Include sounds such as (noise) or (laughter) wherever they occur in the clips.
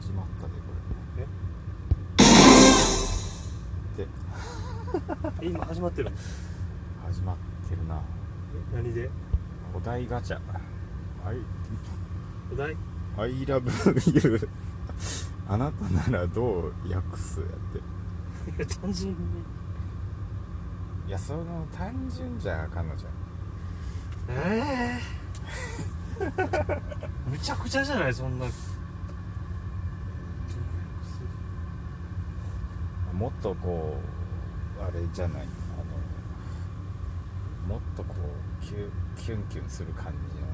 始まったでこれ。で。(laughs) え今始まってる？始まってるな。え何で？お題ガチャ。はい。お題？I love you あなたならどう訳すやって。いや単純に。いやその単純じゃあかんのじゃん。ええ (laughs) むちゃくちゃじゃない？そんなもっとこうあれじゃないあのもっとこうキュキュンキュンする感じの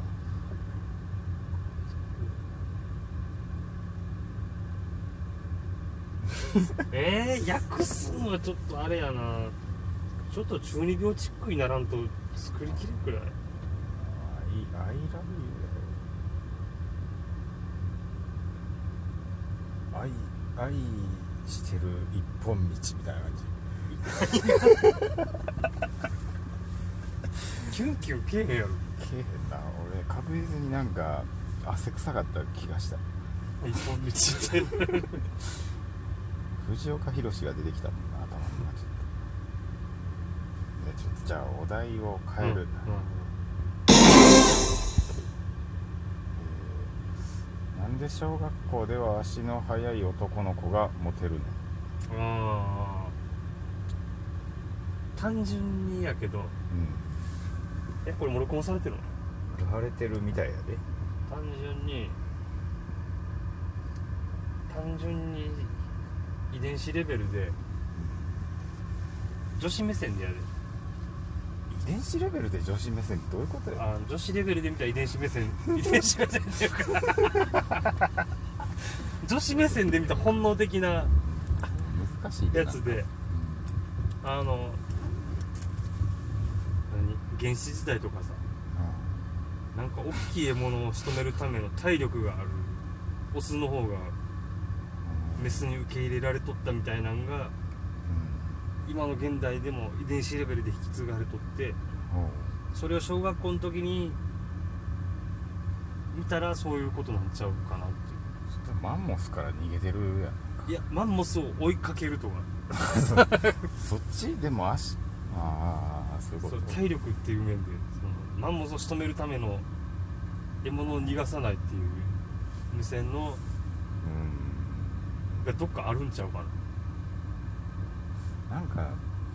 ええ訳すのはちょっとあれやな。ちょっと中二病チックにならんと作りきれんくらい？I, I love you 愛愛してる一本道みたいな感じ。キュンキュンけえへんやろ。けえへんな。俺確実になんか汗臭かった気がした。一本道って。藤岡弘が出てきたもんな頭の中。ちょっとでちょっとじゃあお題を変える、うんえーなんで小学校では足の速い男の子がモテるの？ああ単純にやけど。うん。えこれも録音されてるの？言われてるみたいやで。単純に。単純に遺伝子レベルで。女子目線でやる遺伝子レベルで女子目線ってどういうことやあ女子レベルで見たら遺伝子目線 (laughs) 遺伝子目線っていうか (laughs) 女子目線で見た本能的な難しいなやつであの何？原始時代とかさうなんか大きい獲物を仕留めるための体力があるオスの方がん。メスに受け入れられとったみたいなんが今の現代でも遺伝子レベルで引き継がれとってそれを小学校の時に見たらそういうことなんちゃうかなってちょっとマンモスから逃げてるやんいういやマンモスを追いかけるとか。(laughs) そっちでも足。ああそういうこと。体力っていう面でそのマンモスを仕留めるための獲物を逃がさないっていう目線のうん。がどっかあるんちゃうかななんか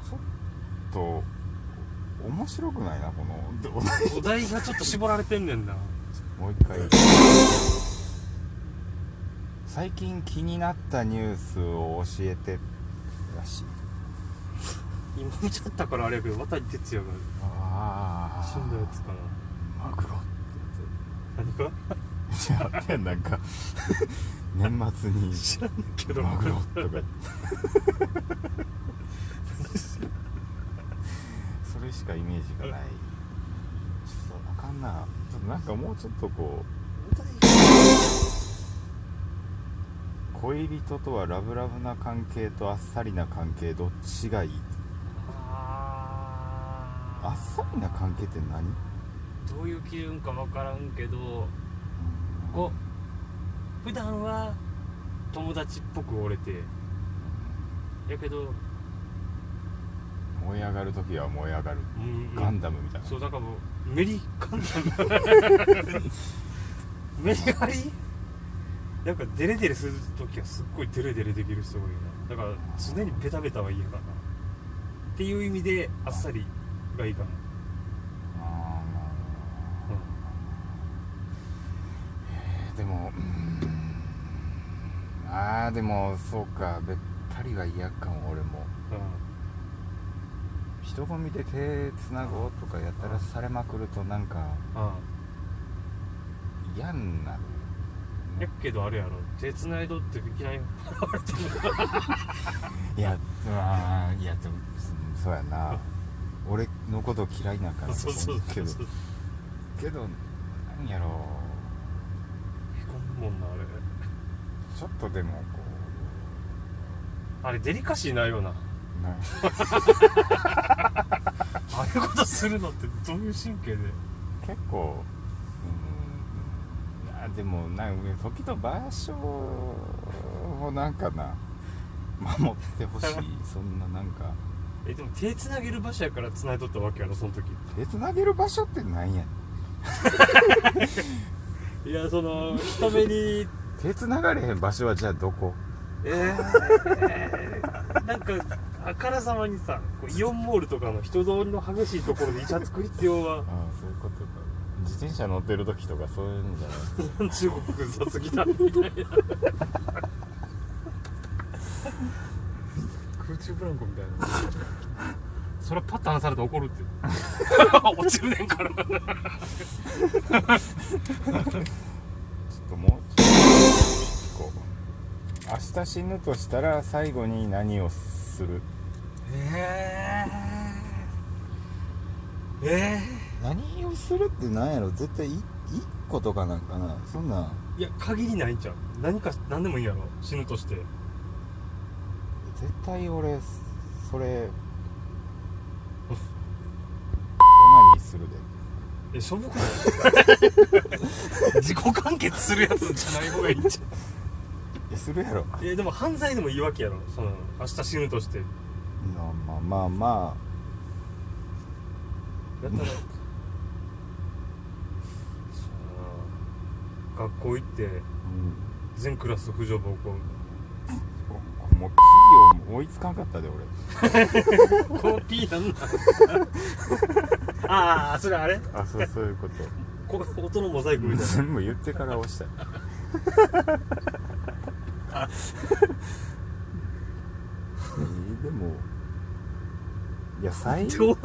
ちょっと面白くないなこのお題お題がちょっと絞られてんねんな。もう一回。最近気になったニュースを教えてらしい。今見ちゃったからあれやけど渡哲也がああ死んだやつかな。マグロっ何かてやつ。やってんなんか (laughs) 年末に知らんけど。マグロとか言ってそれしかイメージがない。ちょっとあかんなちょっとなんかもうちょっとこう恋人とはラブラブな関係とあっさりな関係どっちがいい？ああっさりな関係って何？どういう基準か分からんけどこう普段は友達っぽく折れて。やけど、燃え上がる時は燃え上がる。うんガンダムみたいな。そうだからもうメリガンダム。メリガリ (laughs) なんかデレデレする時はすっごいデレデレできる人がいいなだから常にベタベタは嫌かな。っていう意味であっさりがいいかな。あーえーでもうーん。あーでもそうか。べったりは嫌かも俺も。うん、うん人混みで手つなごうとかやったらされまくるとなんか嫌になるやっけどあれやろ。手つないどっていきなり (laughs) いやまあいやでもそそうやな。俺のこと嫌いなんかなとそうそうけどけどなんやろへこむもんなあれ。ちょっとでもこあれデリカシーないよなうなああいうことするのってどういう神経で？結構うん。いやーでもなんか時と場所をなんかな守ってほしい。(laughs) そんななんか。えでも手つなげる場所やからつないとったわけやろその時。手つなげる場所ってなんや？(laughs) いやその人目に。手つながれへん場所はじゃあどこ？えー、なんかあからさまにさこうイオンモールとかの人通りの激しいところでイチャつく必要は。(laughs) ああそういうことか自転車乗ってる時とかそういうんじゃない中国軍殺ぎだみたいな。(laughs) (laughs) 空中ブランコみたいな。それパッと離されたら怒るって落ちるねんから。ちょっともうちょっと。明日死ぬとしたら最後に何をする。えー、え何をするって何やろ？絶対い1個とかなんかな？そんな。いや限りないんちゃう？何か何でもいいやろ？死ぬとして。絶対俺それオナニーするで。えしょぼくない？(laughs) 自己完結するやつじゃない方がいいんちゃえするやろ。うえでも犯罪でもいいわけやろ。その明日死ぬとして。いやまあまあまだったらそう学校行って全クラス婦女暴行。おもう企業追いつかんかったで俺。この P なんだ。(laughs) ああそれあれ？あそうそういうこと。こ音のモザイクみたいな。全部言ってから押した。よえーでもいや最どう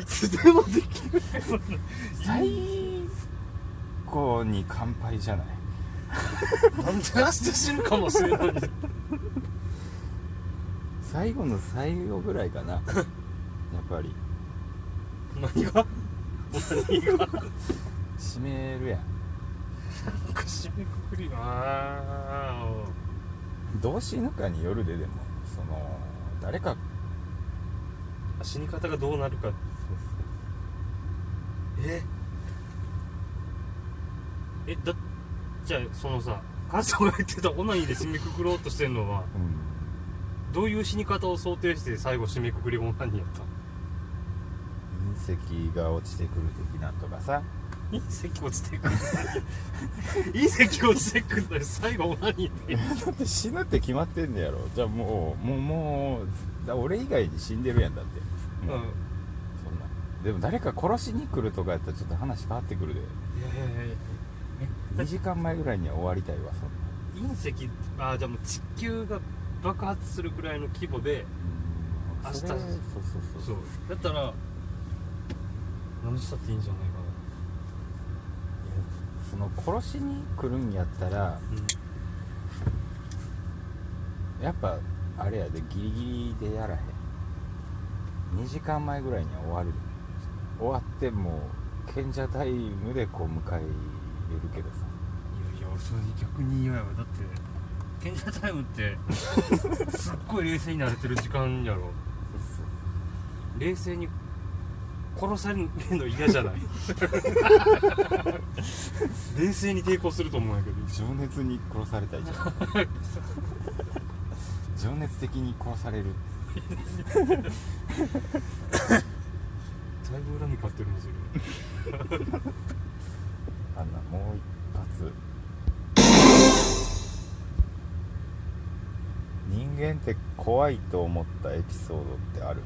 いつでもできる。最後に乾杯じゃない？なんで明日死ぬかもしれない。最後の最後ぐらいかな。やっぱり。何が？何が？締めるやん締めくくりあどう死ぬかによるででもその誰かあ死に方がどうなるか。え？えだじゃあそのさ母さんが言ってたオナニーで締めくくろうとしてんのはうん。どういう死に方を想定して最後締めくくりオナニーやった隕石が落ちてくる的なとかさ隕石落ちてくる隕石落ちてくるのに最後オナニーでだって死ぬって決まってんねやろ。じゃあもうもうもうだ俺以外に死んでるやんだって。もう、うん。そんな。でも誰か殺しに来るとかやったらちょっと話変わってくるで。いやいやいやいや。2時間前ぐらいには終わりたいわそんな。隕石あーじゃあもう地球が爆発するくらいの規模で明日。それそうそうそう。そう。だったら何したっていいんじゃない？かその殺しに来るんやったらなやっぱあれやでギリギリでやらへん。2時間前ぐらいには終わる。終わってもう賢者タイムでこう迎え入れるけどさ。いやいや俺それ逆に嫌やわ。だって賢者タイムって (laughs) すっごい冷静になれてる時間やろ。冷静に殺されるの嫌じゃない？(laughs) 冷静に抵抗すると思うんやけど。情熱に殺されたいじゃん。(laughs) 情熱的に殺される。だいぶ恨み買ってるのそれ。(laughs) あんなもう一発。人間って怖いと思ったエピソードってある？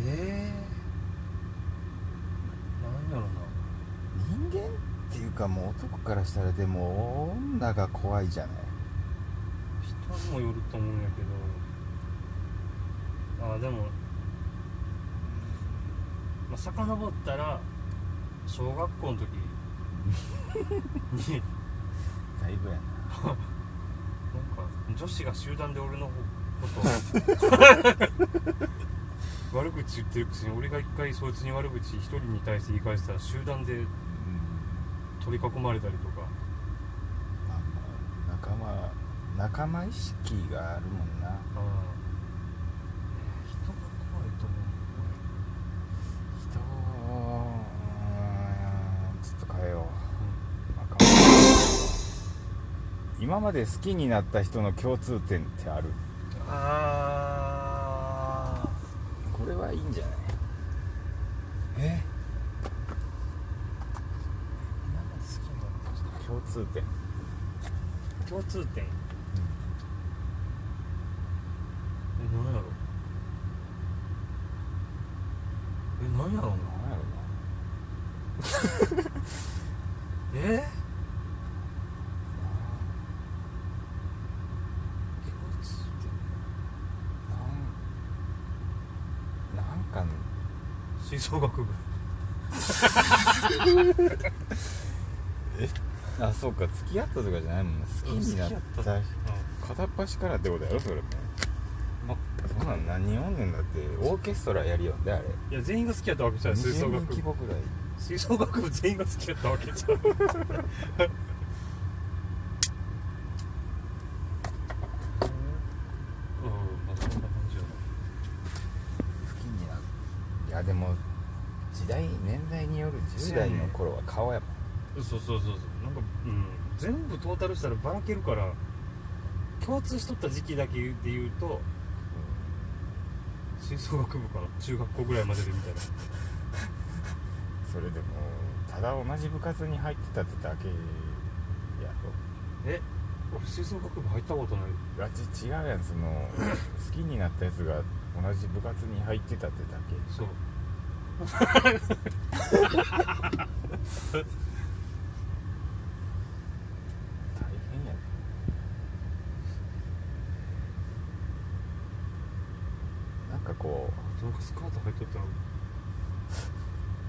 ええー、なんやろな。人間っていうかもう男からしたらでも女が怖いじゃない。人にもよると思うんやけど。ああでもまあ遡ったら小学校の時。に (laughs) だいぶやな。(laughs) なんか女子が集団で俺のことを (laughs) 悪口言ってるくせに俺が一回そいつに悪口一人に対して言い返したら集団で取り囲まれたりとか、まあまあ仲間仲間意識があるもんな、うん、人が怖いと思う人ちょっと変えよう、うん、今まで好きになった人の共通点ってある？ああいいんじゃない？ーえ？今まで好きになった人共通点。共通点、え何やろ？え何やろうな？なんやろ (laughs) え共通ななんなんか点吹奏楽部 (laughs) あそうか付き合ったとかじゃないもんね。好きになった。う片っ端からってことやろそれも。まそんなん何おんねんだってオーケストラやりよんであれ。いや全員が好きやったわけじゃない吹奏20楽部。吹奏楽部全員が好きやったわけじゃんうんまあそんな感じやな好きになるいやでも時代年代による10代の頃は顔やもん。そうそうそうそう。なんかうん。全部トータルしたらばらけるから共通しとった時期だけで言うと吹奏楽部かな？中学校ぐらいまででみたいな。それでもただ同じ部活に入ってたってだけやえ？俺吹奏楽部入ったことない。ろあち違うやん。その好きになったやつが同じ部活に入ってたってだけ。そうハハハハ!